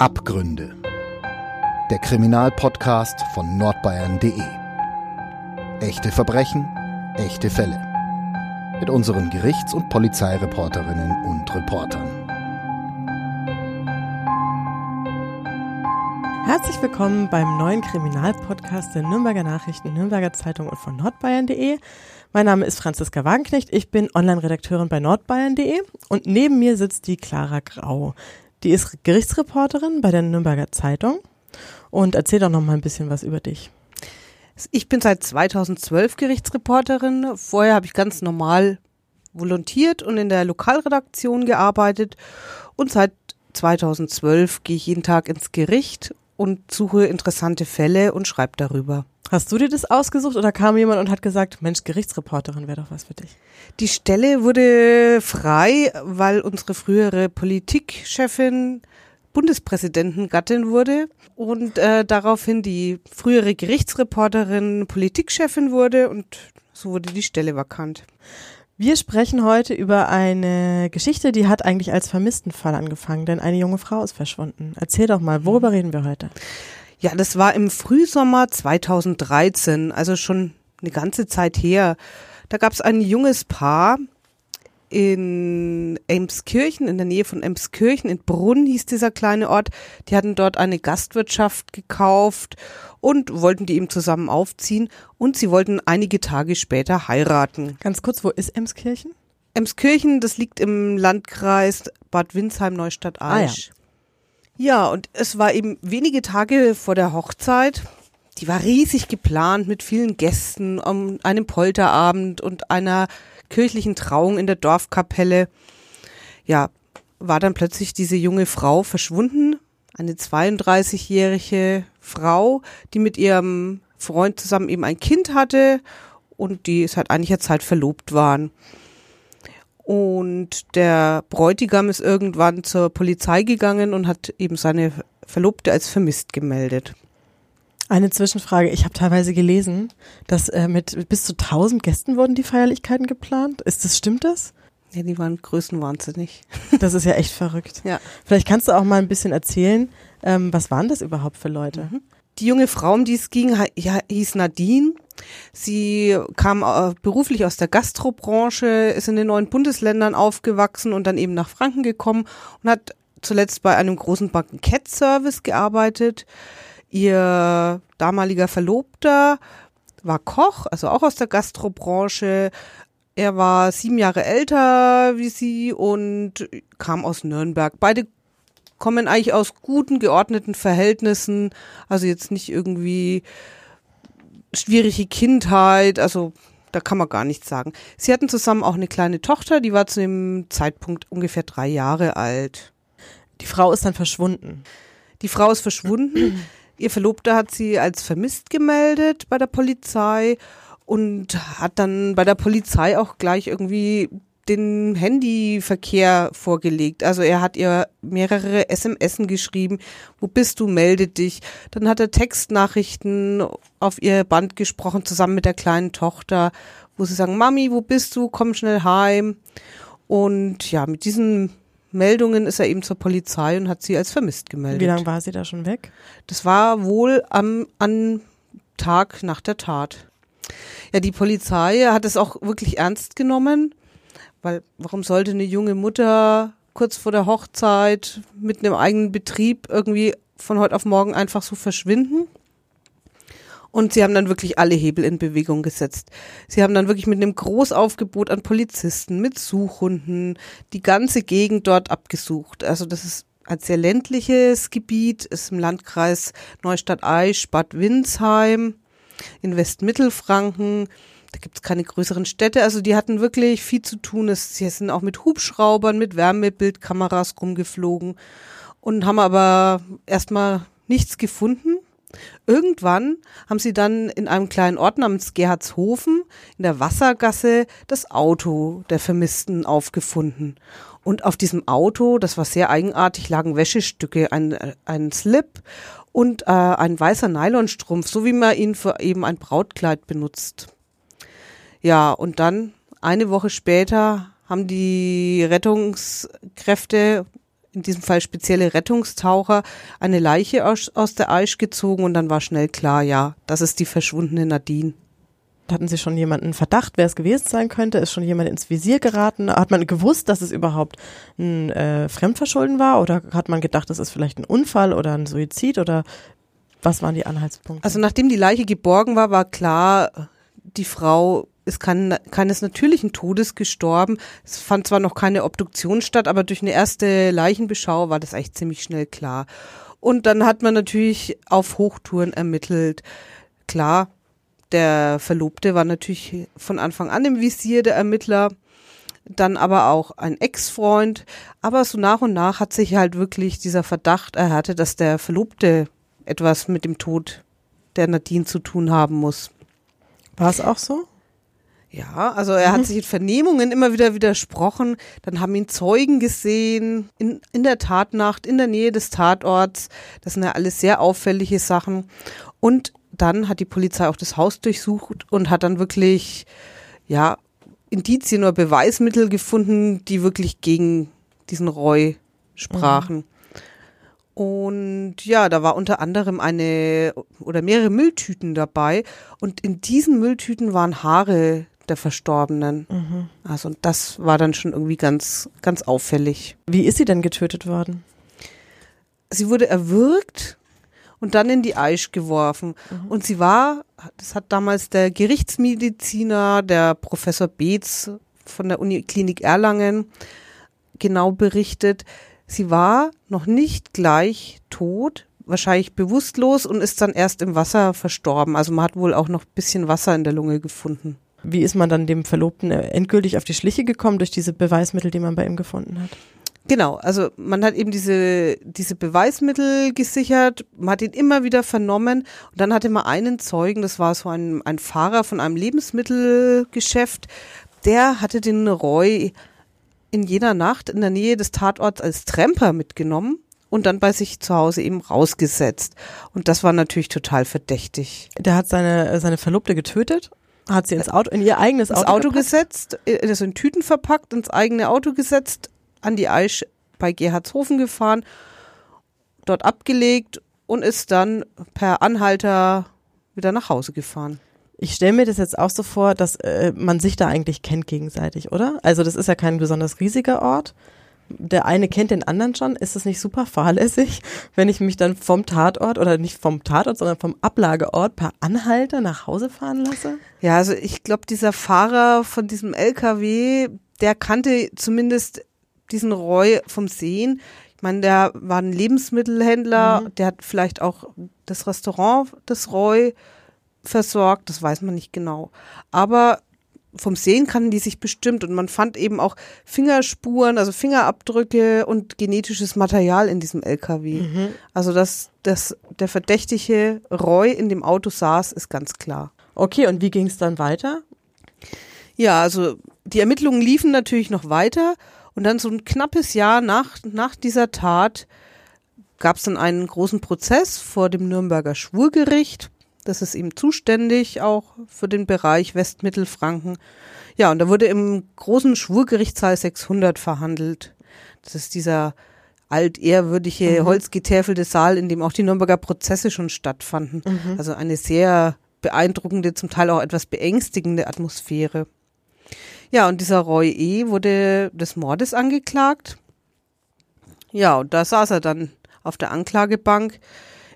Abgründe. Der Kriminalpodcast von nordbayern.de. Echte Verbrechen, echte Fälle. Mit unseren Gerichts- und Polizeireporterinnen und Reportern. Herzlich willkommen beim neuen Kriminalpodcast der Nürnberger Nachrichten, Nürnberger Zeitung und von nordbayern.de. Mein Name ist Franziska Wagenknecht, ich bin Online-Redakteurin bei nordbayern.de und neben mir sitzt die Clara Grau. Die ist Gerichtsreporterin bei der Nürnberger Zeitung und erzähl doch noch mal ein bisschen was über dich. Ich bin seit 2012 Gerichtsreporterin. Vorher habe ich ganz normal volontiert und in der Lokalredaktion gearbeitet und seit 2012 gehe ich jeden Tag ins Gericht und suche interessante Fälle und schreibe darüber. Hast du dir das ausgesucht oder kam jemand und hat gesagt, Mensch, Gerichtsreporterin wäre doch was für dich? Die Stelle wurde frei, weil unsere frühere Politikchefin Bundespräsidentengattin wurde und äh, daraufhin die frühere Gerichtsreporterin Politikchefin wurde und so wurde die Stelle vakant. Wir sprechen heute über eine Geschichte, die hat eigentlich als Vermisstenfall angefangen, denn eine junge Frau ist verschwunden. Erzähl doch mal, worüber reden wir heute? Ja, das war im Frühsommer 2013, also schon eine ganze Zeit her. Da gab es ein junges Paar in Emskirchen, in der Nähe von Emskirchen, in Brunn hieß dieser kleine Ort. Die hatten dort eine Gastwirtschaft gekauft und wollten die eben zusammen aufziehen und sie wollten einige Tage später heiraten. Ganz kurz, wo ist Emskirchen? Emskirchen, das liegt im Landkreis Bad Windsheim, Neustadt Aisch. Ah, ja. ja, und es war eben wenige Tage vor der Hochzeit. Die war riesig geplant mit vielen Gästen, um einem Polterabend und einer kirchlichen Trauung in der Dorfkapelle. Ja, war dann plötzlich diese junge Frau verschwunden, eine 32-jährige Frau, die mit ihrem Freund zusammen eben ein Kind hatte und die seit einiger Zeit verlobt waren. Und der Bräutigam ist irgendwann zur Polizei gegangen und hat eben seine Verlobte als vermisst gemeldet. Eine Zwischenfrage. Ich habe teilweise gelesen, dass äh, mit bis zu 1000 Gästen wurden die Feierlichkeiten geplant. Ist das, stimmt das? Ja, die waren größenwahnsinnig. Das ist ja echt verrückt. Ja. Vielleicht kannst du auch mal ein bisschen erzählen, ähm, was waren das überhaupt für Leute? Mhm. Die junge Frau, um die es ging, hieß Nadine. Sie kam äh, beruflich aus der Gastrobranche, ist in den neuen Bundesländern aufgewachsen und dann eben nach Franken gekommen und hat zuletzt bei einem großen Bankenett-Service gearbeitet. Ihr damaliger Verlobter war Koch, also auch aus der Gastrobranche. Er war sieben Jahre älter wie sie und kam aus Nürnberg. Beide kommen eigentlich aus guten, geordneten Verhältnissen, also jetzt nicht irgendwie schwierige Kindheit, also da kann man gar nichts sagen. Sie hatten zusammen auch eine kleine Tochter, die war zu dem Zeitpunkt ungefähr drei Jahre alt. Die Frau ist dann verschwunden. Die Frau ist verschwunden. Ihr Verlobter hat sie als vermisst gemeldet bei der Polizei und hat dann bei der Polizei auch gleich irgendwie den Handyverkehr vorgelegt. Also er hat ihr mehrere SMSen geschrieben. Wo bist du? Melde dich. Dann hat er Textnachrichten auf ihr Band gesprochen, zusammen mit der kleinen Tochter, wo sie sagen, Mami, wo bist du? Komm schnell heim. Und ja, mit diesen Meldungen ist er eben zur Polizei und hat sie als vermisst gemeldet. Wie lange war sie da schon weg? Das war wohl am, am Tag nach der Tat. Ja, die Polizei hat es auch wirklich ernst genommen weil warum sollte eine junge Mutter kurz vor der Hochzeit mit einem eigenen Betrieb irgendwie von heute auf morgen einfach so verschwinden? Und sie haben dann wirklich alle Hebel in Bewegung gesetzt. Sie haben dann wirklich mit einem Großaufgebot an Polizisten, mit Suchhunden, die ganze Gegend dort abgesucht. Also das ist ein sehr ländliches Gebiet, ist im Landkreis Neustadt-Aisch, Bad Windsheim, in Westmittelfranken da gibt es keine größeren Städte. Also die hatten wirklich viel zu tun. sie sind auch mit Hubschraubern, mit Wärmebildkameras rumgeflogen und haben aber erstmal nichts gefunden. Irgendwann haben sie dann in einem kleinen Ort namens Gerhardshofen in der Wassergasse das Auto der Vermissten aufgefunden. Und auf diesem Auto, das war sehr eigenartig, lagen Wäschestücke, ein, ein Slip und äh, ein weißer Nylonstrumpf, so wie man ihn für eben ein Brautkleid benutzt. Ja, und dann eine Woche später haben die Rettungskräfte in diesem Fall spezielle Rettungstaucher, eine Leiche aus, aus der Eisch gezogen und dann war schnell klar, ja, das ist die verschwundene Nadine. Hatten Sie schon jemanden Verdacht, wer es gewesen sein könnte? Ist schon jemand ins Visier geraten? Hat man gewusst, dass es überhaupt ein äh, Fremdverschulden war? Oder hat man gedacht, das ist vielleicht ein Unfall oder ein Suizid? Oder was waren die Anhaltspunkte? Also nachdem die Leiche geborgen war, war klar, die Frau ist kein, keines natürlichen Todes gestorben. Es fand zwar noch keine Obduktion statt, aber durch eine erste Leichenbeschau war das eigentlich ziemlich schnell klar. Und dann hat man natürlich auf Hochtouren ermittelt. Klar, der Verlobte war natürlich von Anfang an im Visier der Ermittler, dann aber auch ein Ex-Freund. Aber so nach und nach hat sich halt wirklich dieser Verdacht erhärtet, dass der Verlobte etwas mit dem Tod der Nadine zu tun haben muss. War es auch so? Ja, also er hat sich in Vernehmungen immer wieder widersprochen. Dann haben ihn Zeugen gesehen in, in der Tatnacht, in der Nähe des Tatorts. Das sind ja alles sehr auffällige Sachen. Und dann hat die Polizei auch das Haus durchsucht und hat dann wirklich, ja, Indizien oder Beweismittel gefunden, die wirklich gegen diesen Roy sprachen. Mhm. Und ja, da war unter anderem eine oder mehrere Mülltüten dabei. Und in diesen Mülltüten waren Haare der Verstorbenen. Mhm. Also das war dann schon irgendwie ganz, ganz auffällig. Wie ist sie denn getötet worden? Sie wurde erwürgt und dann in die Eisch geworfen. Mhm. Und sie war, das hat damals der Gerichtsmediziner, der Professor Beetz von der Uniklinik Erlangen genau berichtet, sie war noch nicht gleich tot, wahrscheinlich bewusstlos und ist dann erst im Wasser verstorben. Also man hat wohl auch noch ein bisschen Wasser in der Lunge gefunden. Wie ist man dann dem Verlobten endgültig auf die Schliche gekommen durch diese Beweismittel, die man bei ihm gefunden hat? Genau, also man hat eben diese, diese Beweismittel gesichert, man hat ihn immer wieder vernommen und dann hatte man einen Zeugen, das war so ein, ein Fahrer von einem Lebensmittelgeschäft, der hatte den Roy in jener Nacht in der Nähe des Tatorts als Tremper mitgenommen und dann bei sich zu Hause eben rausgesetzt. Und das war natürlich total verdächtig. Der hat seine, seine Verlobte getötet? Hat sie ins Auto, in ihr eigenes Auto, Auto gesetzt, also in Tüten verpackt, ins eigene Auto gesetzt, an die Eisch bei Gerhardshofen gefahren, dort abgelegt und ist dann per Anhalter wieder nach Hause gefahren. Ich stelle mir das jetzt auch so vor, dass äh, man sich da eigentlich kennt gegenseitig, oder? Also das ist ja kein besonders riesiger Ort. Der eine kennt den anderen schon. Ist das nicht super fahrlässig, wenn ich mich dann vom Tatort oder nicht vom Tatort, sondern vom Ablageort per Anhalter nach Hause fahren lasse? Ja, also ich glaube, dieser Fahrer von diesem LKW, der kannte zumindest diesen Roy vom Sehen. Ich meine, der war ein Lebensmittelhändler, mhm. der hat vielleicht auch das Restaurant des Roy versorgt, das weiß man nicht genau. Aber vom Sehen kannten die sich bestimmt und man fand eben auch Fingerspuren, also Fingerabdrücke und genetisches Material in diesem LKW. Mhm. Also dass, dass der verdächtige Roy in dem Auto saß, ist ganz klar. Okay, und wie ging es dann weiter? Ja, also die Ermittlungen liefen natürlich noch weiter und dann so ein knappes Jahr nach, nach dieser Tat gab es dann einen großen Prozess vor dem Nürnberger Schwurgericht. Das ist eben zuständig auch für den Bereich Westmittelfranken. Ja, und da wurde im großen Schwurgerichtssaal 600 verhandelt. Das ist dieser altehrwürdige, mhm. holzgetäfelte Saal, in dem auch die Nürnberger Prozesse schon stattfanden. Mhm. Also eine sehr beeindruckende, zum Teil auch etwas beängstigende Atmosphäre. Ja, und dieser Roy E. wurde des Mordes angeklagt. Ja, und da saß er dann auf der Anklagebank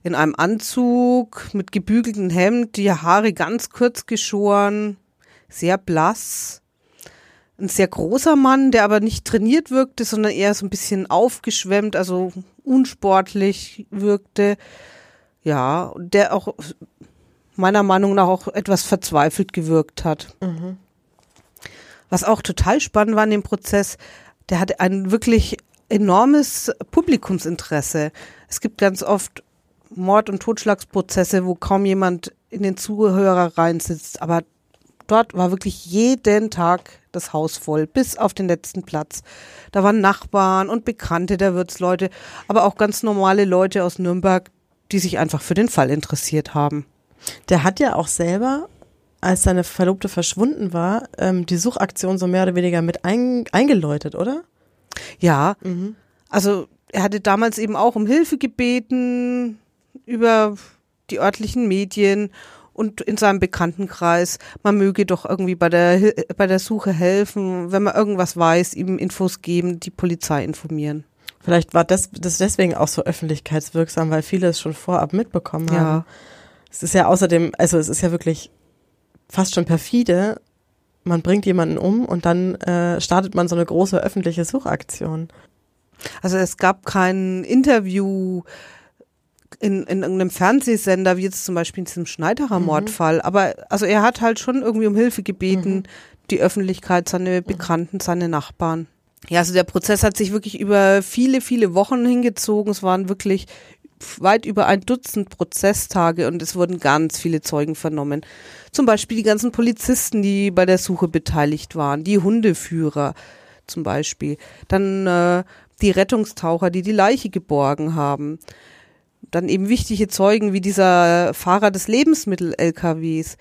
in einem Anzug mit gebügeltem Hemd, die Haare ganz kurz geschoren, sehr blass. Ein sehr großer Mann, der aber nicht trainiert wirkte, sondern eher so ein bisschen aufgeschwemmt, also unsportlich wirkte. Ja, der auch meiner Meinung nach auch etwas verzweifelt gewirkt hat. Mhm. Was auch total spannend war in dem Prozess, der hatte ein wirklich enormes Publikumsinteresse. Es gibt ganz oft Mord- und Totschlagsprozesse, wo kaum jemand in den Zuhörer reinsitzt, aber dort war wirklich jeden Tag das Haus voll, bis auf den letzten Platz. Da waren Nachbarn und Bekannte der Wirtsleute, aber auch ganz normale Leute aus Nürnberg, die sich einfach für den Fall interessiert haben. Der hat ja auch selber als seine Verlobte verschwunden war, ähm, die Suchaktion so mehr oder weniger mit ein, eingeläutet, oder? Ja. Mhm. Also er hatte damals eben auch um Hilfe gebeten über die örtlichen Medien und in seinem Bekanntenkreis, man möge doch irgendwie bei der, bei der Suche helfen, wenn man irgendwas weiß, ihm Infos geben, die Polizei informieren. Vielleicht war das, das deswegen auch so öffentlichkeitswirksam, weil viele es schon vorab mitbekommen haben. Ja. Es ist ja außerdem, also es ist ja wirklich fast schon perfide. Man bringt jemanden um und dann äh, startet man so eine große öffentliche Suchaktion. Also es gab kein Interview in, in irgendeinem Fernsehsender, wie jetzt zum Beispiel in diesem Schneiderer Mordfall. Aber also er hat halt schon irgendwie um Hilfe gebeten, die Öffentlichkeit, seine Bekannten, seine Nachbarn. Ja, also der Prozess hat sich wirklich über viele, viele Wochen hingezogen. Es waren wirklich weit über ein Dutzend Prozesstage und es wurden ganz viele Zeugen vernommen. Zum Beispiel die ganzen Polizisten, die bei der Suche beteiligt waren, die Hundeführer zum Beispiel, dann äh, die Rettungstaucher, die die Leiche geborgen haben, dann eben wichtige Zeugen wie dieser Fahrer des Lebensmittel-LKWs,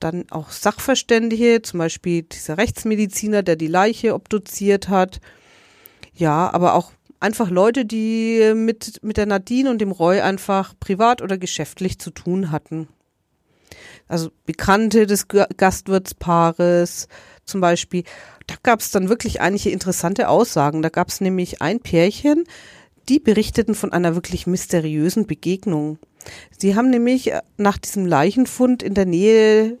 dann auch Sachverständige, zum Beispiel dieser Rechtsmediziner, der die Leiche obduziert hat. Ja, aber auch einfach Leute, die mit, mit der Nadine und dem Roy einfach privat oder geschäftlich zu tun hatten. Also Bekannte des Gastwirtspaares zum Beispiel. Da gab es dann wirklich einige interessante Aussagen. Da gab es nämlich ein Pärchen, die berichteten von einer wirklich mysteriösen Begegnung. Sie haben nämlich äh, nach diesem Leichenfund in der Nähe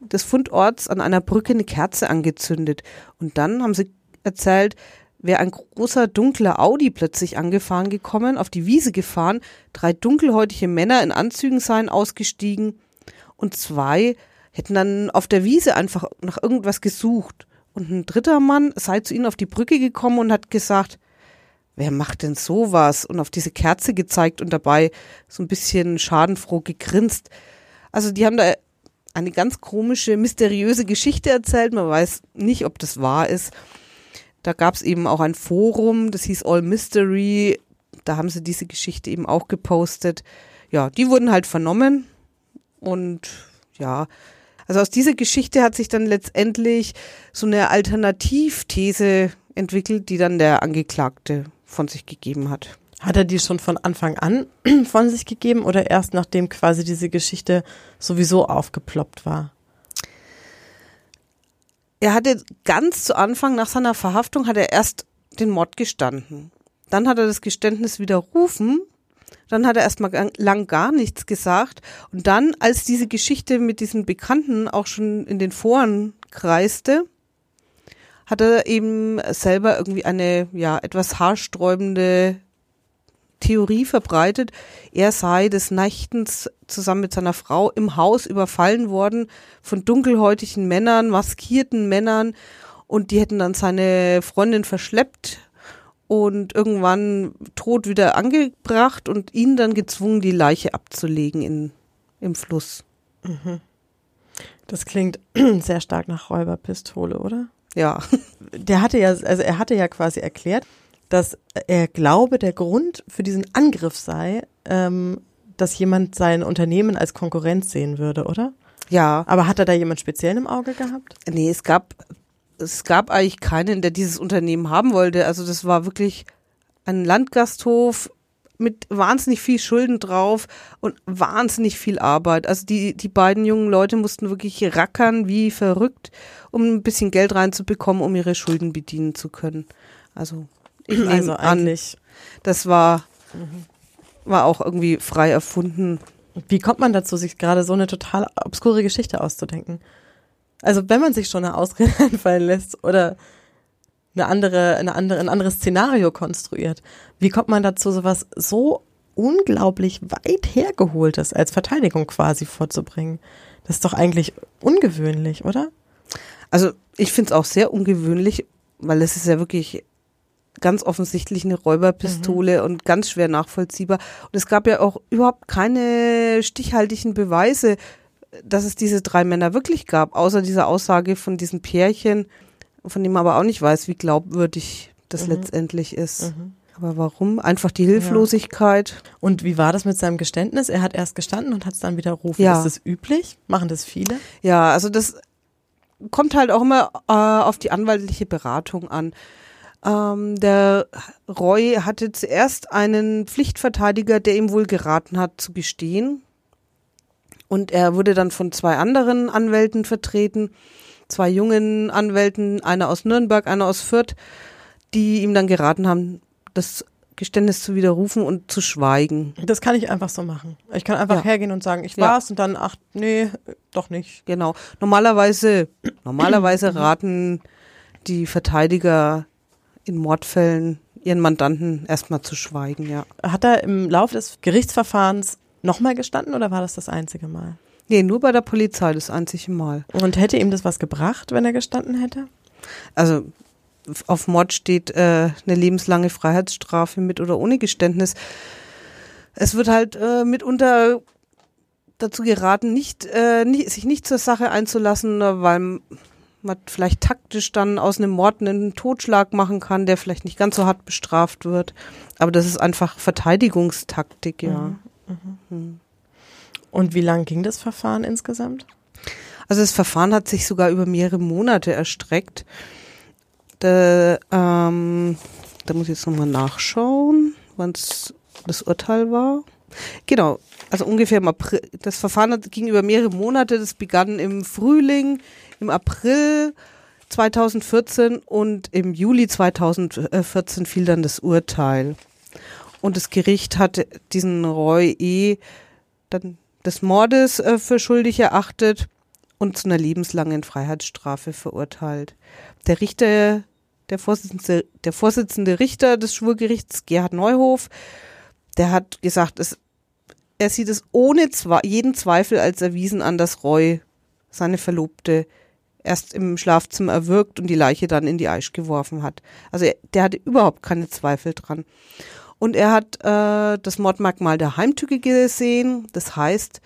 des Fundorts an einer Brücke eine Kerze angezündet. Und dann haben sie erzählt, wäre ein großer dunkler Audi plötzlich angefahren gekommen, auf die Wiese gefahren, drei dunkelhäutige Männer in Anzügen seien ausgestiegen und zwei hätten dann auf der Wiese einfach nach irgendwas gesucht. Und ein dritter Mann sei zu ihnen auf die Brücke gekommen und hat gesagt, wer macht denn sowas? Und auf diese Kerze gezeigt und dabei so ein bisschen schadenfroh gegrinst. Also die haben da eine ganz komische, mysteriöse Geschichte erzählt. Man weiß nicht, ob das wahr ist. Da gab es eben auch ein Forum, das hieß All Mystery. Da haben sie diese Geschichte eben auch gepostet. Ja, die wurden halt vernommen. Und ja, also aus dieser Geschichte hat sich dann letztendlich so eine Alternativthese entwickelt, die dann der Angeklagte von sich gegeben hat. Hat er die schon von Anfang an von sich gegeben oder erst nachdem quasi diese Geschichte sowieso aufgeploppt war? Er hatte ganz zu Anfang nach seiner Verhaftung hat er erst den Mord gestanden. Dann hat er das Geständnis widerrufen. Dann hat er erstmal lang gar nichts gesagt. Und dann, als diese Geschichte mit diesen Bekannten auch schon in den Foren kreiste, hat er eben selber irgendwie eine, ja, etwas haarsträubende Theorie verbreitet. Er sei des Nächtens zusammen mit seiner Frau im Haus überfallen worden von dunkelhäutigen Männern, maskierten Männern und die hätten dann seine Freundin verschleppt und irgendwann tot wieder angebracht und ihn dann gezwungen, die Leiche abzulegen in, im Fluss. Das klingt sehr stark nach Räuberpistole, oder? Ja. Der hatte ja, also er hatte ja quasi erklärt, dass er glaube, der Grund für diesen Angriff sei, ähm, dass jemand sein Unternehmen als Konkurrenz sehen würde, oder? Ja. Aber hat er da jemand speziell im Auge gehabt? Nee, es gab, es gab eigentlich keinen, der dieses Unternehmen haben wollte. Also das war wirklich ein Landgasthof mit wahnsinnig viel Schulden drauf und wahnsinnig viel Arbeit. Also die, die beiden jungen Leute mussten wirklich rackern wie verrückt, um ein bisschen Geld reinzubekommen, um ihre Schulden bedienen zu können. Also ich nehme Also an, das war, war auch irgendwie frei erfunden. Wie kommt man dazu, sich gerade so eine total obskure Geschichte auszudenken? Also wenn man sich schon eine Ausrede einfallen lässt oder eine andere, eine andere, ein anderes Szenario konstruiert, wie kommt man dazu, sowas so unglaublich weit hergeholtes als Verteidigung quasi vorzubringen? Das ist doch eigentlich ungewöhnlich, oder? Also ich finde es auch sehr ungewöhnlich, weil es ist ja wirklich ganz offensichtlich eine Räuberpistole und ganz schwer nachvollziehbar. Und es gab ja auch überhaupt keine stichhaltigen Beweise, dass es diese drei Männer wirklich gab, außer dieser Aussage von diesem Pärchen, von dem man aber auch nicht weiß, wie glaubwürdig das letztendlich ist. Aber warum? Einfach die Hilflosigkeit. Und wie war das mit seinem Geständnis? Er hat erst gestanden und hat es dann widerrufen. Ja. Ist das üblich? Machen das viele? Ja, also das kommt halt auch immer äh, auf die anwaltliche Beratung an. Ähm, der Roy hatte zuerst einen Pflichtverteidiger, der ihm wohl geraten hat zu gestehen. Und er wurde dann von zwei anderen Anwälten vertreten, zwei jungen Anwälten, einer aus Nürnberg, einer aus Fürth, die ihm dann geraten haben, das Geständnis zu widerrufen und zu schweigen. Das kann ich einfach so machen. Ich kann einfach Ja. hergehen und sagen, ich Ja. war's und dann, ach, nee, doch nicht. Genau. Normalerweise, normalerweise raten die Verteidiger in Mordfällen ihren Mandanten erstmal zu schweigen, ja. Hat er im Laufe des Gerichtsverfahrens nochmal gestanden oder war das das einzige Mal? Nee, nur bei der Polizei das einzige Mal. Und hätte ihm das was gebracht, wenn er gestanden hätte? Also auf Mord steht äh, eine lebenslange Freiheitsstrafe mit oder ohne Geständnis. Es wird halt äh, mitunter dazu geraten, nicht, äh, nicht, sich nicht zur Sache einzulassen, äh, weil man vielleicht taktisch dann aus einem Mord einen Totschlag machen kann, der vielleicht nicht ganz so hart bestraft wird. Aber das ist einfach Verteidigungstaktik, ja. Und wie lang ging das Verfahren insgesamt? Also das Verfahren hat sich sogar über mehrere Monate erstreckt. Da, ähm, da muss ich jetzt nochmal nachschauen, wann das Urteil war. Genau, also ungefähr im April. Das Verfahren ging über mehrere Monate. Das begann im Frühling, im April 2014 und im Juli 2014 fiel dann das Urteil. Und das Gericht hat diesen Roy E. dann des Mordes äh, für schuldig erachtet und zu einer lebenslangen Freiheitsstrafe verurteilt. Der Richter, der Vorsitzende, der Vorsitzende Richter des Schwurgerichts, Gerhard Neuhof, der hat gesagt, es, er sieht es ohne Zwe jeden Zweifel als erwiesen an, dass Roy seine Verlobte erst im Schlafzimmer erwürgt und die Leiche dann in die Eisch geworfen hat. Also er, der hatte überhaupt keine Zweifel dran. Und er hat äh, das Mordmerkmal der Heimtücke gesehen. Das heißt,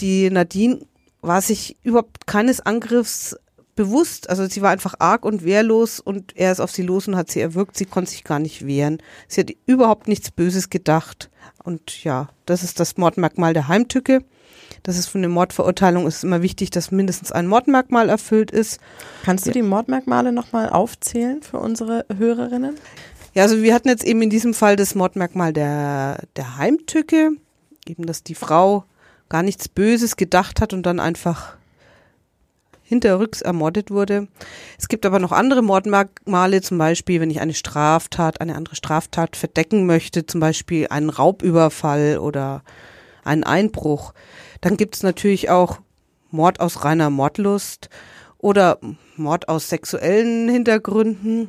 die Nadine war sich überhaupt keines Angriffs bewusst. Also sie war einfach arg und wehrlos und er ist auf sie los und hat sie erwürgt. Sie konnte sich gar nicht wehren. Sie hat überhaupt nichts Böses gedacht. Und ja, das ist das Mordmerkmal der Heimtücke. Das ist für eine Mordverurteilung ist immer wichtig, dass mindestens ein Mordmerkmal erfüllt ist. Kannst du die Mordmerkmale nochmal aufzählen für unsere Hörerinnen? Ja, also wir hatten jetzt eben in diesem Fall das Mordmerkmal der, der Heimtücke, eben dass die Frau gar nichts Böses gedacht hat und dann einfach hinterrücks ermordet wurde. Es gibt aber noch andere Mordmerkmale, zum Beispiel, wenn ich eine Straftat, eine andere Straftat verdecken möchte, zum Beispiel einen Raubüberfall oder einen Einbruch. Dann gibt es natürlich auch Mord aus reiner Mordlust oder Mord aus sexuellen Hintergründen.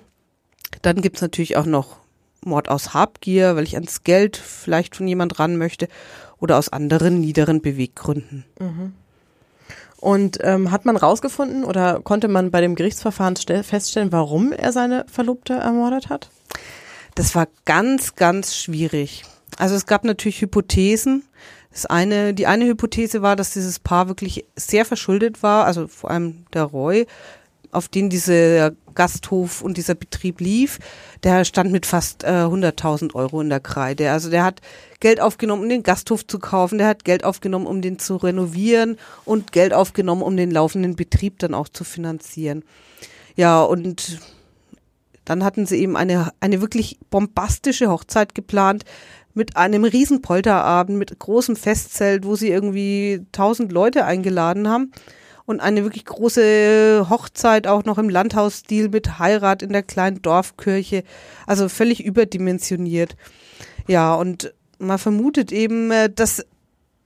Dann gibt's natürlich auch noch Mord aus Habgier, weil ich ans Geld vielleicht von jemand ran möchte oder aus anderen niederen Beweggründen. Und ähm, hat man rausgefunden oder konnte man bei dem Gerichtsverfahren stell- feststellen, warum er seine Verlobte ermordet hat? Das war ganz, ganz schwierig. Also es gab natürlich Hypothesen. Das eine, die eine Hypothese war, dass dieses Paar wirklich sehr verschuldet war, also vor allem der Roy, auf den dieser Gasthof und dieser Betrieb lief, der stand mit fast äh, 100.000 Euro in der Kreide. Also der hat Geld aufgenommen, um den Gasthof zu kaufen, der hat Geld aufgenommen, um den zu renovieren und Geld aufgenommen, um den laufenden Betrieb dann auch zu finanzieren. Ja, und dann hatten sie eben eine, eine wirklich bombastische Hochzeit geplant mit einem riesen Polterabend, mit großem Festzelt, wo sie irgendwie tausend Leute eingeladen haben und eine wirklich große Hochzeit auch noch im Landhausstil mit Heirat in der kleinen Dorfkirche, also völlig überdimensioniert. Ja, und man vermutet eben, äh, dass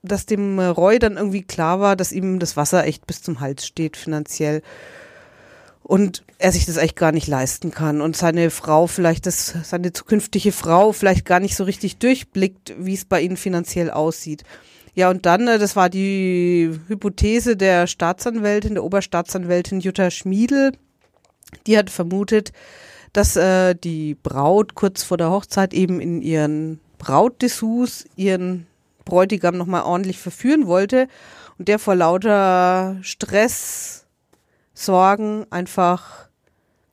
dass dem Roy dann irgendwie klar war, dass ihm das Wasser echt bis zum Hals steht finanziell und er sich das echt gar nicht leisten kann und seine Frau vielleicht das seine zukünftige Frau vielleicht gar nicht so richtig durchblickt, wie es bei ihnen finanziell aussieht. Ja, und dann, äh, das war die Hypothese der Staatsanwältin, der Oberstaatsanwältin Jutta Schmiedel, die hat vermutet, dass äh, die Braut kurz vor der Hochzeit eben in ihren Brautdessous ihren Bräutigam nochmal ordentlich verführen wollte und der vor lauter Stress, Sorgen einfach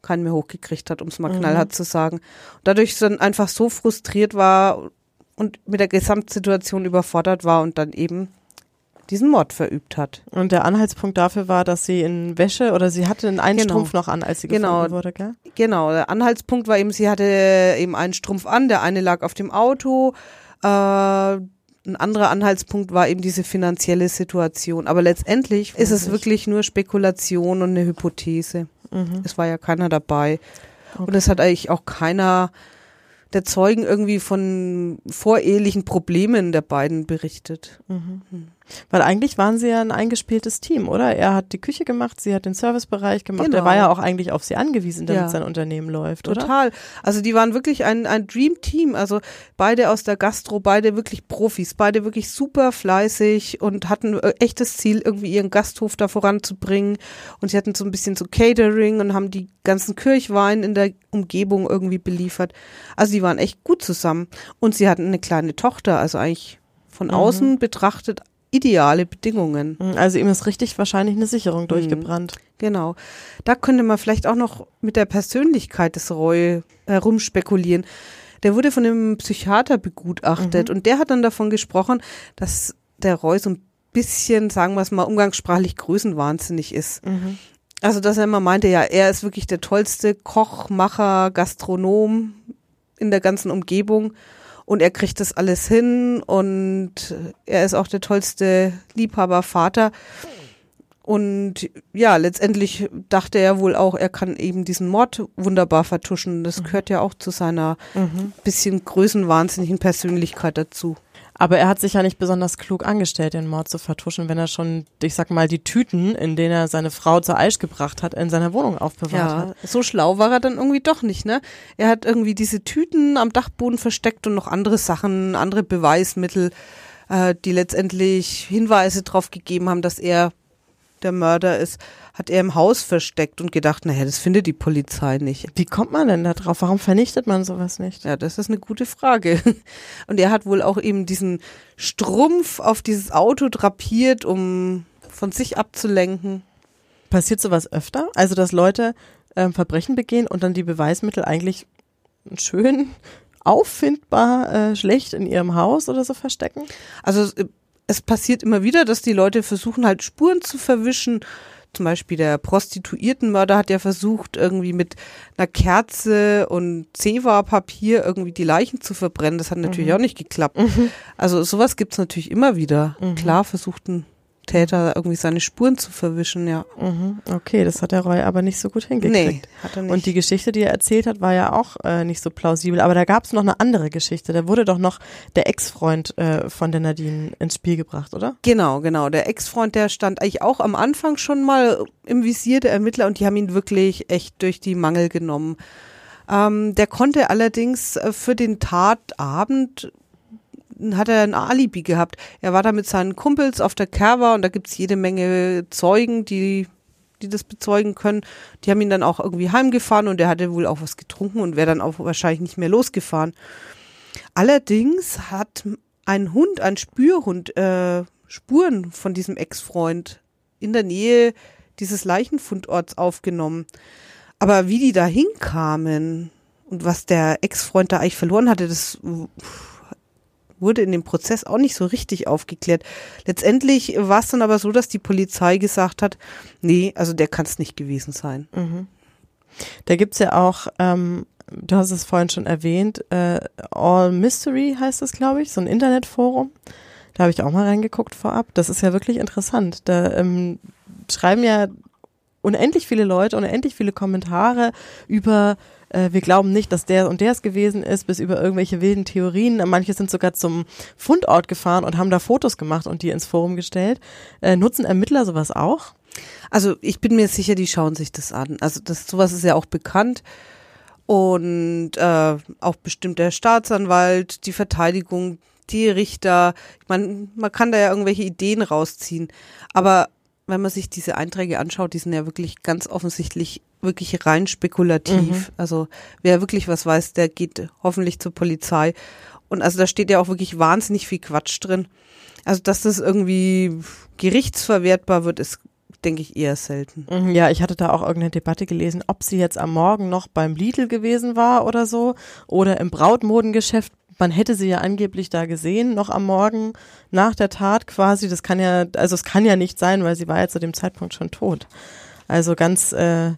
keinen mehr hochgekriegt hat, um es mal Mhm. knallhart zu sagen. Und dadurch dann einfach so frustriert war und mit der Gesamtsituation überfordert war und dann eben diesen Mord verübt hat. Und der Anhaltspunkt dafür war, dass sie in Wäsche oder sie hatte einen Genau. Strumpf noch an, als sie Genau. gefunden wurde, gell? Genau, der Anhaltspunkt war eben, sie hatte eben einen Strumpf an, der eine lag auf dem Auto. Äh, ein anderer Anhaltspunkt war eben diese finanzielle Situation. Aber letztendlich ist es wirklich nur Spekulation und eine Hypothese. Mhm. Es war ja keiner dabei. Und es hat eigentlich auch keiner der Zeugen irgendwie von vorehelichen Problemen der beiden berichtet. Weil eigentlich waren sie ja ein eingespieltes Team, oder? Er hat die Küche gemacht, sie hat den Servicebereich gemacht. Genau. Er war ja auch eigentlich auf sie angewiesen, damit Ja. sein Unternehmen läuft, oder? Total. Also die waren wirklich ein, ein Dream-Team. Also beide aus der Gastro, beide wirklich Profis, beide wirklich super fleißig und hatten äh, echtes Ziel, irgendwie ihren Gasthof da voranzubringen. Und sie hatten so ein bisschen so Catering und haben die ganzen Kirchwein in der Umgebung irgendwie beliefert. Also die waren echt gut zusammen. Und sie hatten eine kleine Tochter, also eigentlich von Mhm. außen betrachtet ideale Bedingungen. Also ihm ist richtig wahrscheinlich eine Sicherung durchgebrannt. Genau. Da könnte man vielleicht auch noch mit der Persönlichkeit des Roy herumspekulieren. Der wurde von einem Psychiater begutachtet und der hat dann davon gesprochen, dass der Roy so ein bisschen, sagen wir es mal, umgangssprachlich größenwahnsinnig ist. Also, dass er immer meinte, ja, er ist wirklich der tollste Koch, Macher, Gastronom in der ganzen Umgebung und er kriegt das alles hin und er ist auch der tollste Liebhaber, Vater. Und ja, letztendlich dachte er wohl auch, er kann eben diesen Mord wunderbar vertuschen. Das gehört ja auch zu seiner bisschen größenwahnsinnigen Persönlichkeit dazu. Aber er hat sich ja nicht besonders klug angestellt, den Mord zu vertuschen, wenn er schon, ich sag mal, die Tüten, in denen er seine Frau zur Eisch gebracht hat, in seiner Wohnung aufbewahrt hat. Ja, so schlau war er dann irgendwie doch nicht, ne? Er hat irgendwie diese Tüten am Dachboden versteckt und noch andere Sachen, andere Beweismittel, äh, die letztendlich Hinweise darauf gegeben haben, dass er der Mörder ist, hat er im Haus versteckt und gedacht, naja, das findet die Polizei nicht. Wie kommt man denn da drauf? Warum vernichtet man sowas nicht? Ja, das ist eine gute Frage. Und er hat wohl auch eben diesen Strumpf auf dieses Auto drapiert, um von sich abzulenken. Passiert sowas öfter? Also, dass Leute ähm, Verbrechen begehen und dann die Beweismittel eigentlich schön auffindbar äh, schlecht in ihrem Haus oder so verstecken? Also es- es passiert immer wieder, dass die Leute versuchen halt Spuren zu verwischen. Zum Beispiel der Prostituiertenmörder hat ja versucht, irgendwie mit einer Kerze und Zewa-Papier irgendwie die Leichen zu verbrennen. Das hat natürlich auch nicht geklappt. Also sowas gibt's natürlich immer wieder. Klar versucht ein Täter irgendwie seine Spuren zu verwischen, ja. Mhm. Okay, das hat der Roy aber nicht so gut hingekriegt. hat er nicht. Und die Geschichte, die er erzählt hat, war ja auch äh, nicht so plausibel. Aber da gab es noch eine andere Geschichte. Da wurde doch noch der Ex-Freund äh, von der Nadine ins Spiel gebracht, oder? Genau, genau. Der Ex-Freund, der stand eigentlich auch am Anfang schon mal im Visier der Ermittler und die haben ihn wirklich echt durch die Mangel genommen. Ähm, der konnte allerdings äh, für den Tatabend hat er ein Alibi gehabt. Er war da mit seinen Kumpels auf der Kerwa und da gibt's jede Menge Zeugen, die die das bezeugen können. Die haben ihn dann auch irgendwie heimgefahren und er hatte wohl auch was getrunken und wäre dann auch wahrscheinlich nicht mehr losgefahren. Allerdings hat ein Hund, ein Spürhund, äh, Spuren von diesem Ex-Freund in der Nähe dieses Leichenfundorts aufgenommen. Aber wie die da hinkamen und was der Ex-Freund da eigentlich verloren hatte, das w- wurde in dem Prozess auch nicht so richtig aufgeklärt. Letztendlich war es dann aber so, dass die Polizei gesagt hat, nee, also der kann es nicht gewesen sein. Da gibt's ja auch, ähm, du hast es vorhin schon erwähnt, äh, All Mystery heißt es, glaube ich, so ein Internetforum. Da habe ich auch mal reingeguckt vorab. Das ist ja wirklich interessant. Da ähm, schreiben ja unendlich viele Leute, unendlich viele Kommentare über, äh, wir glauben nicht, dass der und der es gewesen ist, bis über irgendwelche wilden Theorien. Manche sind sogar zum Fundort gefahren und haben da Fotos gemacht und die ins Forum gestellt. Äh, nutzen Ermittler sowas auch? Also ich bin mir sicher, die schauen sich das an. Also das sowas ist ja auch bekannt. Und äh, auch bestimmt der Staatsanwalt, die Verteidigung, die Richter. Ich meine, man kann da ja irgendwelche Ideen rausziehen. Aber wenn man sich diese Einträge anschaut, die sind ja wirklich ganz offensichtlich wirklich rein spekulativ. Also wer wirklich was weiß, der geht hoffentlich zur Polizei. Und also da steht ja auch wirklich wahnsinnig viel Quatsch drin. Also dass das irgendwie gerichtsverwertbar wird, ist, denke ich, eher selten. Mhm, Ja, ich hatte da auch irgendeine Debatte gelesen, ob sie jetzt am Morgen noch beim Lidl gewesen war oder so oder im Brautmodengeschäft Man hätte sie ja angeblich da gesehen, noch am Morgen nach der Tat quasi. Das kann ja, also es kann ja nicht sein, weil sie war ja zu dem Zeitpunkt schon tot. Also ganz äh,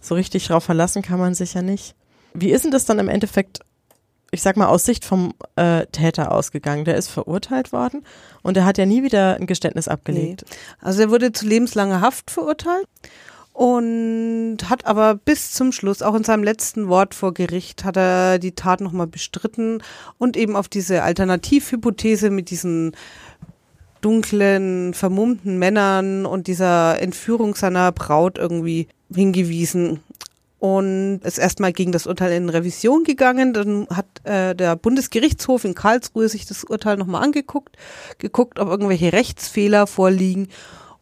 so richtig drauf verlassen kann man sich ja nicht. Wie ist denn das dann im Endeffekt, ich sag mal, aus Sicht vom äh, Täter ausgegangen? Der ist verurteilt worden und er hat ja nie wieder ein Geständnis abgelegt. Nee. Also er wurde zu lebenslanger Haft verurteilt und hat aber bis zum Schluss, auch in seinem letzten Wort vor Gericht, hat er die Tat nochmal bestritten und eben auf diese Alternativhypothese mit diesen dunklen, vermummten Männern und dieser Entführung seiner Braut irgendwie hingewiesen und ist erstmal gegen das Urteil in Revision gegangen. Dann hat äh, der Bundesgerichtshof in Karlsruhe sich das Urteil nochmal angeguckt, geguckt, ob irgendwelche Rechtsfehler vorliegen.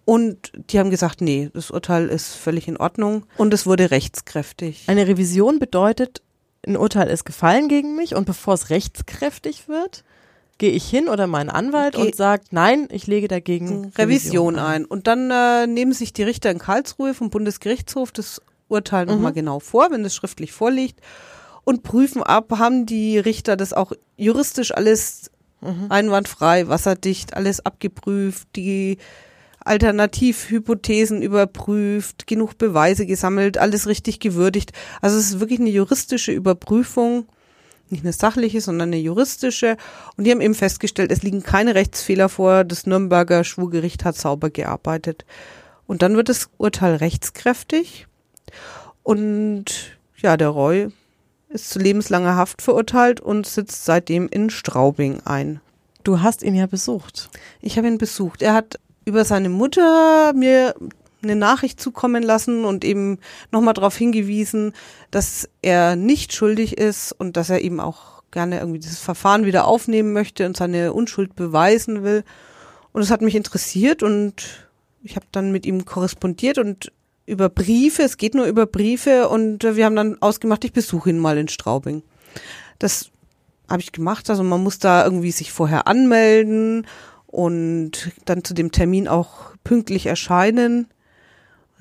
Und die haben gesagt, nee, das Urteil ist völlig in Ordnung und es wurde rechtskräftig. Eine Revision bedeutet, ein Urteil ist gefallen gegen mich und bevor es rechtskräftig wird, gehe ich hin oder mein Anwalt Ge und sagt, nein, ich lege dagegen Revision ein. Und dann äh, nehmen sich die Richter in Karlsruhe vom Bundesgerichtshof das Urteil Mhm. nochmal genau vor, wenn es schriftlich vorliegt, und prüfen ab, haben die Richter das auch juristisch alles Mhm. einwandfrei, wasserdicht, alles abgeprüft, die Alternativhypothesen überprüft, genug Beweise gesammelt, alles richtig gewürdigt. Also es ist wirklich eine juristische Überprüfung, nicht eine sachliche, sondern eine juristische. Und die haben eben festgestellt, es liegen keine Rechtsfehler vor. Das Nürnberger Schwurgericht hat sauber gearbeitet. Und dann wird das Urteil rechtskräftig. Und ja, der Roy ist zu lebenslanger Haft verurteilt und sitzt seitdem in Straubing ein. Du hast ihn ja besucht. Ich habe ihn besucht. Er hat über seine Mutter mir eine Nachricht zukommen lassen und eben nochmal darauf hingewiesen, dass er nicht schuldig ist und dass er eben auch gerne irgendwie dieses Verfahren wieder aufnehmen möchte und seine Unschuld beweisen will. Und es hat mich interessiert und ich habe dann mit ihm korrespondiert und über Briefe, es geht nur über Briefe und wir haben dann ausgemacht, ich besuche ihn mal in Straubing. Das habe ich gemacht, also man muss da irgendwie sich vorher anmelden und dann zu dem Termin auch pünktlich erscheinen.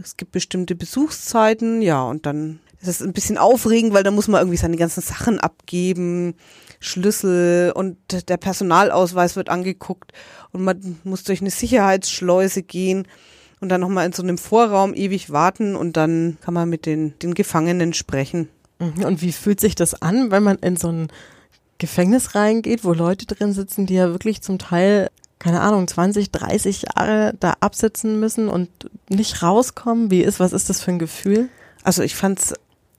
Es gibt bestimmte Besuchszeiten, ja, und dann ist es ein bisschen aufregend, weil da muss man irgendwie seine ganzen Sachen abgeben, Schlüssel und der Personalausweis wird angeguckt und man muss durch eine Sicherheitsschleuse gehen und dann nochmal in so einem Vorraum ewig warten und dann kann man mit den, den Gefangenen sprechen. Mhm. Und wie fühlt sich das an, wenn man in so ein Gefängnis reingeht, wo Leute drin sitzen, die ja wirklich zum Teil, keine Ahnung, 20, 30 Jahre da absitzen müssen und nicht rauskommen? Wie ist, was ist das für ein Gefühl? Also ich fand's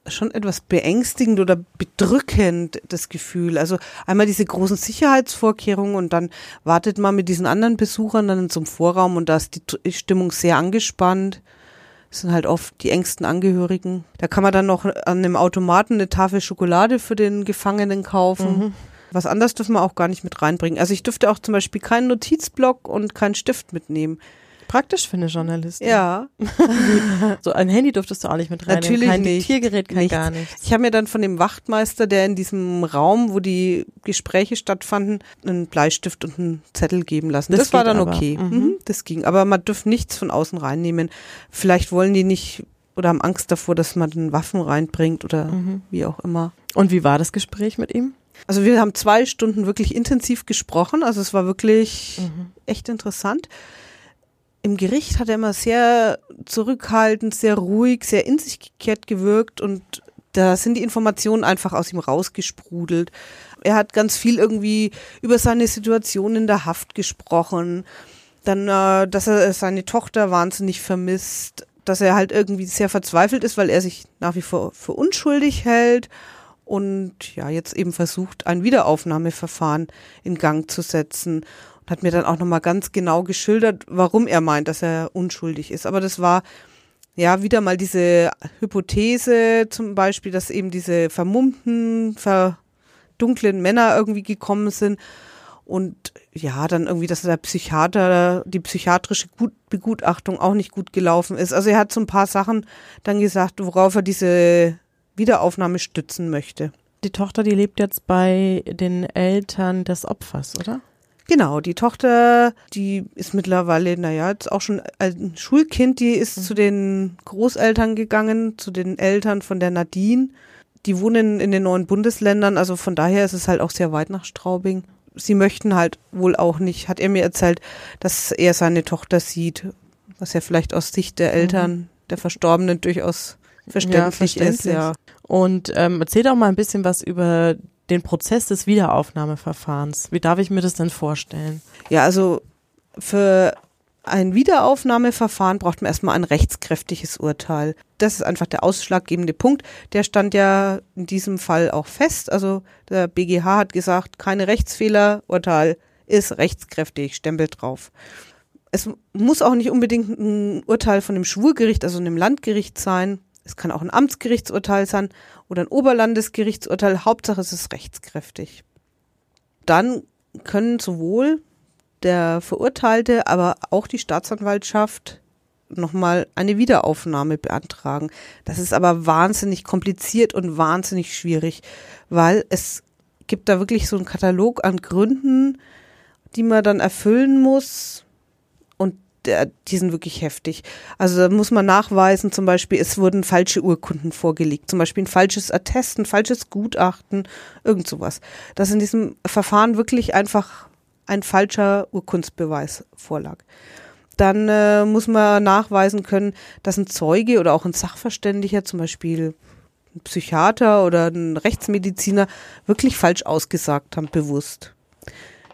schon etwas beängstigend oder bedrückend, das Gefühl. Also einmal diese großen Sicherheitsvorkehrungen und dann wartet man mit diesen anderen Besuchern dann in so einem Vorraum und da ist die Stimmung sehr angespannt. Das sind halt oft die engsten Angehörigen. Da kann man dann noch an einem Automaten eine Tafel Schokolade für den Gefangenen kaufen. Was anderes dürfen wir auch gar nicht mit reinbringen. Also ich dürfte auch zum Beispiel keinen Notizblock und keinen Stift mitnehmen. Praktisch für eine Journalistin. Ja. So ein Handy durftest du auch nicht mit reinnehmen. Natürlich kein nicht. Diktiergerät, kein Nichts. gar nichts. Ich habe mir dann von dem Wachtmeister, der in diesem Raum, wo die Gespräche stattfanden, einen Bleistift und einen Zettel geben lassen. Das Das, war dann aber. okay. Mhm. Mhm. Das ging. Aber man dürfte nichts von außen reinnehmen. Vielleicht wollen die nicht oder haben Angst davor, dass man dann Waffen reinbringt oder Mhm. wie auch immer. Und wie war das Gespräch mit ihm? Also wir haben zwei Stunden wirklich intensiv gesprochen. Also es war wirklich echt interessant. Im Gericht hat er immer sehr zurückhaltend, sehr ruhig, sehr in sich gekehrt gewirkt und da sind die Informationen einfach aus ihm rausgesprudelt. Er hat ganz viel irgendwie über seine Situation in der Haft gesprochen. Dann, äh, dass er seine Tochter wahnsinnig vermisst, dass er halt irgendwie sehr verzweifelt ist, weil er sich nach wie vor für unschuldig hält und ja, jetzt eben versucht, ein Wiederaufnahmeverfahren in Gang zu setzen hat mir dann auch nochmal ganz genau geschildert, warum er meint, dass er unschuldig ist. Aber das war ja wieder mal diese Hypothese zum Beispiel, dass eben diese vermummten, verdunklen Männer irgendwie gekommen sind und ja, dann irgendwie, dass der Psychiater, die psychiatrische Gut Begutachtung auch nicht gut gelaufen ist. Also er hat so ein paar Sachen dann gesagt, worauf er diese Wiederaufnahme stützen möchte. Die Tochter, die lebt jetzt bei den Eltern des Opfers, oder? Genau, die Tochter, die ist mittlerweile, naja, jetzt auch schon ein Schulkind, die ist zu den Großeltern gegangen, zu den Eltern von der Nadine. die wohnen in den neuen Bundesländern, also von daher ist es halt auch sehr weit nach Straubing. Sie möchten halt wohl auch nicht, hat er mir erzählt, dass er seine Tochter sieht, was ja vielleicht aus Sicht der Eltern, mhm. der Verstorbenen durchaus verständlich, ja, verständlich. ist. Ja. Und ähm, erzähl doch mal ein bisschen was über den Prozess des Wiederaufnahmeverfahrens. Wie darf ich mir das denn vorstellen? Ja, also für ein Wiederaufnahmeverfahren braucht man erstmal ein rechtskräftiges Urteil. Das ist einfach der ausschlaggebende Punkt. Der stand ja in diesem Fall auch fest. Also der BGH hat gesagt, keine Rechtsfehler, Urteil ist rechtskräftig, Stempel drauf. Es muss auch nicht unbedingt ein Urteil von dem Schwurgericht, also einem Landgericht sein. Es kann auch ein Amtsgerichtsurteil sein oder ein Oberlandesgerichtsurteil. Hauptsache es ist rechtskräftig. Dann können sowohl der Verurteilte, aber auch die Staatsanwaltschaft nochmal eine Wiederaufnahme beantragen. Das ist aber wahnsinnig kompliziert und wahnsinnig schwierig, weil es gibt da wirklich so einen Katalog an Gründen, die man dann erfüllen muss die sind wirklich heftig. Also da muss man nachweisen, zum Beispiel, es wurden falsche Urkunden vorgelegt, zum Beispiel ein falsches Attest, ein falsches Gutachten, irgend sowas. Dass in diesem Verfahren wirklich einfach ein falscher Urkundsbeweis vorlag. Dann äh, muss man nachweisen können, dass ein Zeuge oder auch ein Sachverständiger, zum Beispiel ein Psychiater oder ein Rechtsmediziner, wirklich falsch ausgesagt haben, bewusst.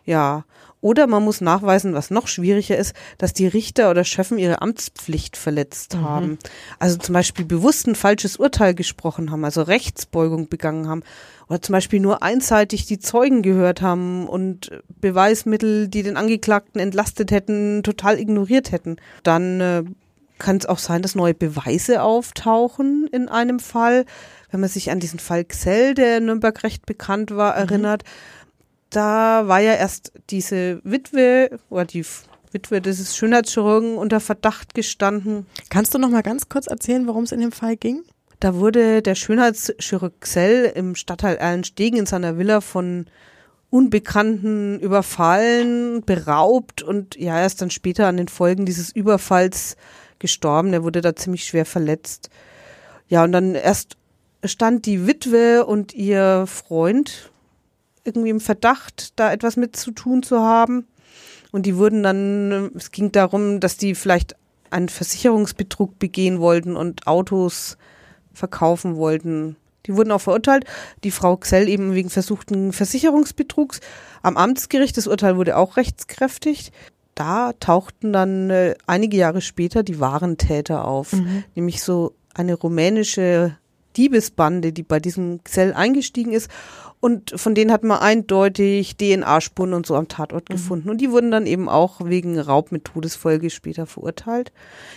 Ja, oder man muss nachweisen, was noch schwieriger ist, dass die Richter oder Schöffen ihre Amtspflicht verletzt mhm. haben. Also zum Beispiel bewusst ein falsches Urteil gesprochen haben, also Rechtsbeugung begangen haben. Oder zum Beispiel nur einseitig die Zeugen gehört haben und Beweismittel, die den Angeklagten entlastet hätten, total ignoriert hätten. Dann äh, kann es auch sein, dass neue Beweise auftauchen in einem Fall. Wenn man sich an diesen Fall Xell, der in Nürnberg recht bekannt war, mhm. Da war ja erst diese Witwe oder die Witwe des Schönheitschirurgen unter Verdacht gestanden. Kannst du noch mal ganz kurz erzählen, worum es in dem Fall ging? Da wurde der Schönheitschirurg Xell im Stadtteil Erlenstegen in seiner Villa von Unbekannten überfallen, beraubt und ja, er ist dann später an den Folgen dieses Überfalls gestorben. Er wurde da ziemlich schwer verletzt. Ja, und dann erst stand die Witwe und ihr Freund irgendwie im Verdacht, da etwas mit zu tun zu haben. Und die wurden dann, es ging darum, dass die vielleicht einen Versicherungsbetrug begehen wollten und Autos verkaufen wollten. Die wurden auch verurteilt. Die Frau Xell eben wegen versuchten Versicherungsbetrugs. Am Amtsgericht, das Urteil wurde auch rechtskräftig. Da tauchten dann äh, einige Jahre später die wahren Täter auf. Mhm. Nämlich so eine rumänische Diebesbande, die bei diesem Xell eingestiegen ist und von denen hat man eindeutig DNA-Spuren und so am Tatort mhm. gefunden. Und die wurden dann eben auch wegen Raub mit Todesfolge später verurteilt.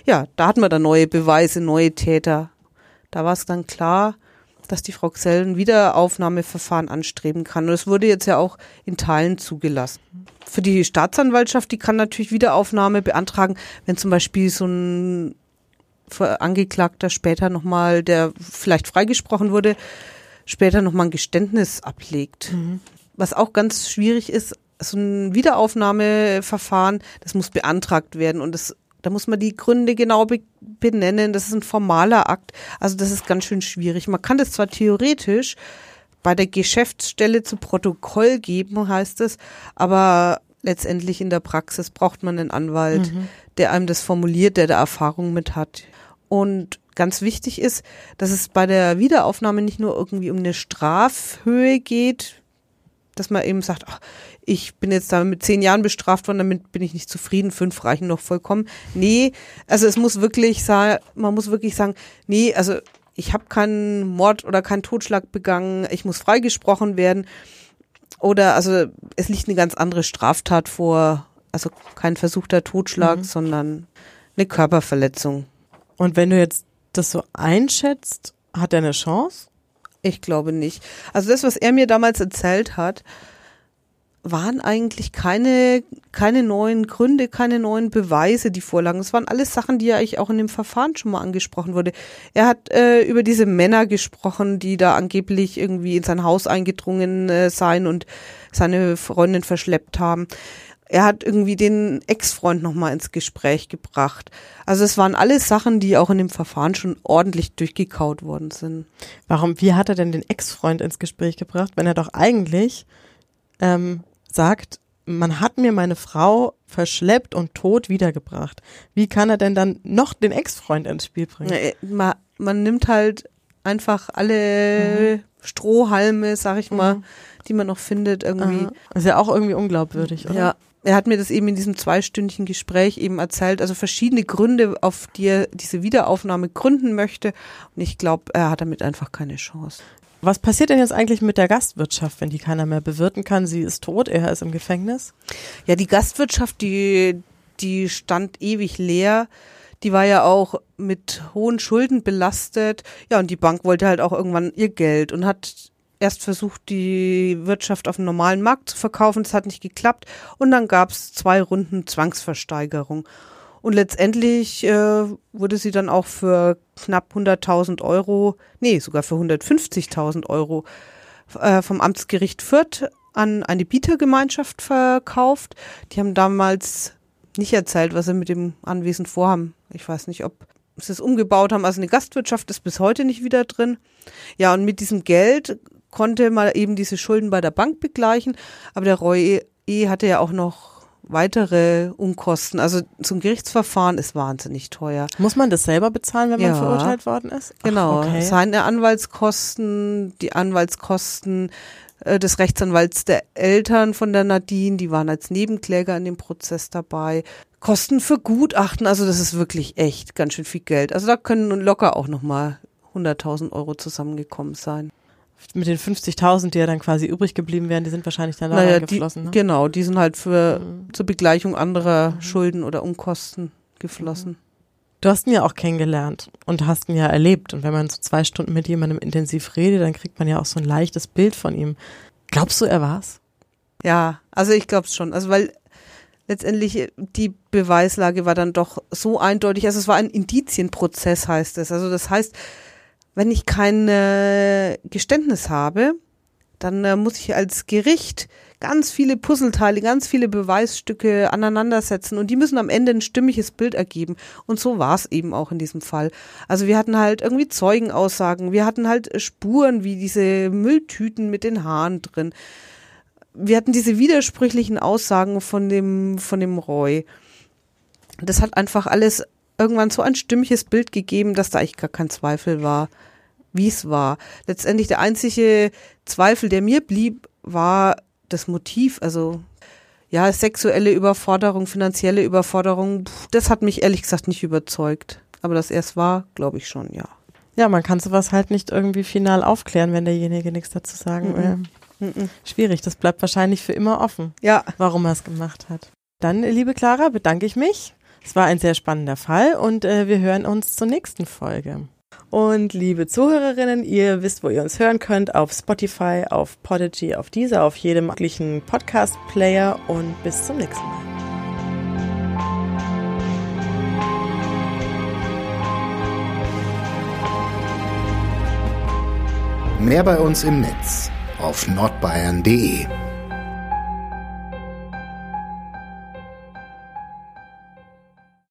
Ja, da hatten wir dann neue Beweise, neue Täter. Da war es dann klar, dass die Frau Xell ein Wiederaufnahmeverfahren anstreben kann. Und es wurde jetzt ja auch in Teilen zugelassen. Für die Staatsanwaltschaft, die kann natürlich Wiederaufnahme beantragen, wenn zum Beispiel so ein Angeklagter später nochmal, der vielleicht freigesprochen wurde, später nochmal ein Geständnis ablegt. Mhm. Was auch ganz schwierig ist, so ein Wiederaufnahmeverfahren, das muss beantragt werden und das, da muss man die Gründe genau be benennen. Das ist ein formaler Akt. Also das ist ganz schön schwierig. Man kann das zwar theoretisch bei der Geschäftsstelle zu Protokoll geben, heißt es, aber letztendlich in der Praxis braucht man einen Anwalt, mhm. der einem das formuliert, der da Erfahrung mit hat. Und ganz wichtig ist, dass es bei der Wiederaufnahme nicht nur irgendwie um eine Strafhöhe geht, dass man eben sagt, ach, ich bin jetzt da mit zehn Jahren bestraft worden, damit bin ich nicht zufrieden, fünf reichen noch vollkommen. Nee, also es muss wirklich sagen, man muss wirklich sagen, nee, also ich habe keinen Mord oder keinen Totschlag begangen, ich muss freigesprochen werden. Oder also es liegt eine ganz andere Straftat vor, also kein versuchter Totschlag, mhm. sondern eine Körperverletzung. Und wenn du jetzt das so einschätzt, hat er eine Chance? Ich glaube nicht. Also das, was er mir damals erzählt hat, waren eigentlich keine, keine neuen Gründe, keine neuen Beweise, die vorlagen. Es waren alles Sachen, die ja eigentlich auch in dem Verfahren schon mal angesprochen wurde. Er hat äh, über diese Männer gesprochen, die da angeblich irgendwie in sein Haus eingedrungen äh, seien und seine Freundin verschleppt haben. er hat irgendwie den Ex-Freund nochmal ins Gespräch gebracht. Also es waren alles Sachen, die auch in dem Verfahren schon ordentlich durchgekaut worden sind. Warum, wie hat er denn den Ex-Freund ins Gespräch gebracht, wenn er doch eigentlich ähm, sagt, man hat mir meine Frau verschleppt und tot wiedergebracht. Wie kann er denn dann noch den Ex-Freund ins Spiel bringen? Ja, man, man nimmt halt einfach alle mhm. Strohhalme, sag ich mal, mhm. die man noch findet, irgendwie. Aha. ist ja auch irgendwie unglaubwürdig, oder? Ja, er hat mir das eben in diesem zweistündigen Gespräch eben erzählt, also verschiedene Gründe, auf die er diese Wiederaufnahme gründen möchte. Und ich glaube, er hat damit einfach keine Chance. Was passiert denn jetzt eigentlich mit der Gastwirtschaft, wenn die keiner mehr bewirten kann? Sie ist tot, er ist im Gefängnis. Ja, die Gastwirtschaft, die, die stand ewig leer. Die war ja auch mit hohen Schulden belastet. Ja, und die Bank wollte halt auch irgendwann ihr Geld und hat erst versucht, die Wirtschaft auf dem normalen Markt zu verkaufen. Das hat nicht geklappt. Und dann gab es zwei Runden Zwangsversteigerung. Und letztendlich äh, wurde sie dann auch für knapp 100.000 Euro, nee, sogar für 150.000 Euro äh, vom Amtsgericht Fürth an eine Bietergemeinschaft verkauft. Die haben damals nicht erzählt, was sie mit dem Anwesen vorhaben. Ich weiß nicht, ob sie es umgebaut haben. Also eine Gastwirtschaft ist bis heute nicht wieder drin. Ja, und mit diesem Geld konnte man eben diese Schulden bei der Bank begleichen, aber der Roy E. hatte ja auch noch weitere Unkosten. Also zum Gerichtsverfahren ist wahnsinnig teuer. Muss man das selber bezahlen, wenn man ja, verurteilt worden ist? Ach, genau. Okay. Seine Anwaltskosten, die Anwaltskosten äh, des Rechtsanwalts der Eltern von der Nadine, die waren als Nebenkläger in dem Prozess dabei. Kosten für Gutachten, also das ist wirklich echt ganz schön viel Geld. Also da können locker auch nochmal 100.000 Euro zusammengekommen sein mit den 50.000, die ja dann quasi übrig geblieben wären, die sind wahrscheinlich dann da naja, geflossen. Die, ne? Genau, die sind halt für mhm. zur Begleichung anderer mhm. Schulden oder Umkosten geflossen. Mhm. Du hast ihn ja auch kennengelernt und hast ihn ja erlebt. Und wenn man so zwei Stunden mit jemandem intensiv redet, dann kriegt man ja auch so ein leichtes Bild von ihm. Glaubst du, er war's? Ja, also ich glaube es schon. Also weil letztendlich die Beweislage war dann doch so eindeutig. Also es war ein Indizienprozess, heißt es. Also das heißt, wenn ich kein äh, Geständnis habe, dann äh, muss ich als Gericht ganz viele Puzzleteile, ganz viele Beweisstücke aneinandersetzen und die müssen am Ende ein stimmiges Bild ergeben. Und so war es eben auch in diesem Fall. Also wir hatten halt irgendwie Zeugenaussagen, wir hatten halt Spuren wie diese Mülltüten mit den Haaren drin. Wir hatten diese widersprüchlichen Aussagen von dem, von dem Roy. Das hat einfach alles irgendwann so ein stimmiges Bild gegeben, dass da eigentlich gar kein Zweifel war wie es war. Letztendlich der einzige Zweifel, der mir blieb, war das Motiv, also ja, sexuelle Überforderung, finanzielle Überforderung, das hat mich ehrlich gesagt nicht überzeugt. Aber dass er es war, glaube ich schon, ja. Ja, man kann sowas halt nicht irgendwie final aufklären, wenn derjenige nichts dazu sagen will. Mm -mm. Schwierig, das bleibt wahrscheinlich für immer offen, ja. warum er es gemacht hat. Dann, liebe Clara, bedanke ich mich. Es war ein sehr spannender Fall und äh, wir hören uns zur nächsten Folge. Und liebe Zuhörerinnen, ihr wisst, wo ihr uns hören könnt, auf Spotify, auf Podigy, auf dieser, auf jedem möglichen Podcast-Player und bis zum nächsten Mal. Mehr bei uns im Netz auf nordbayern.de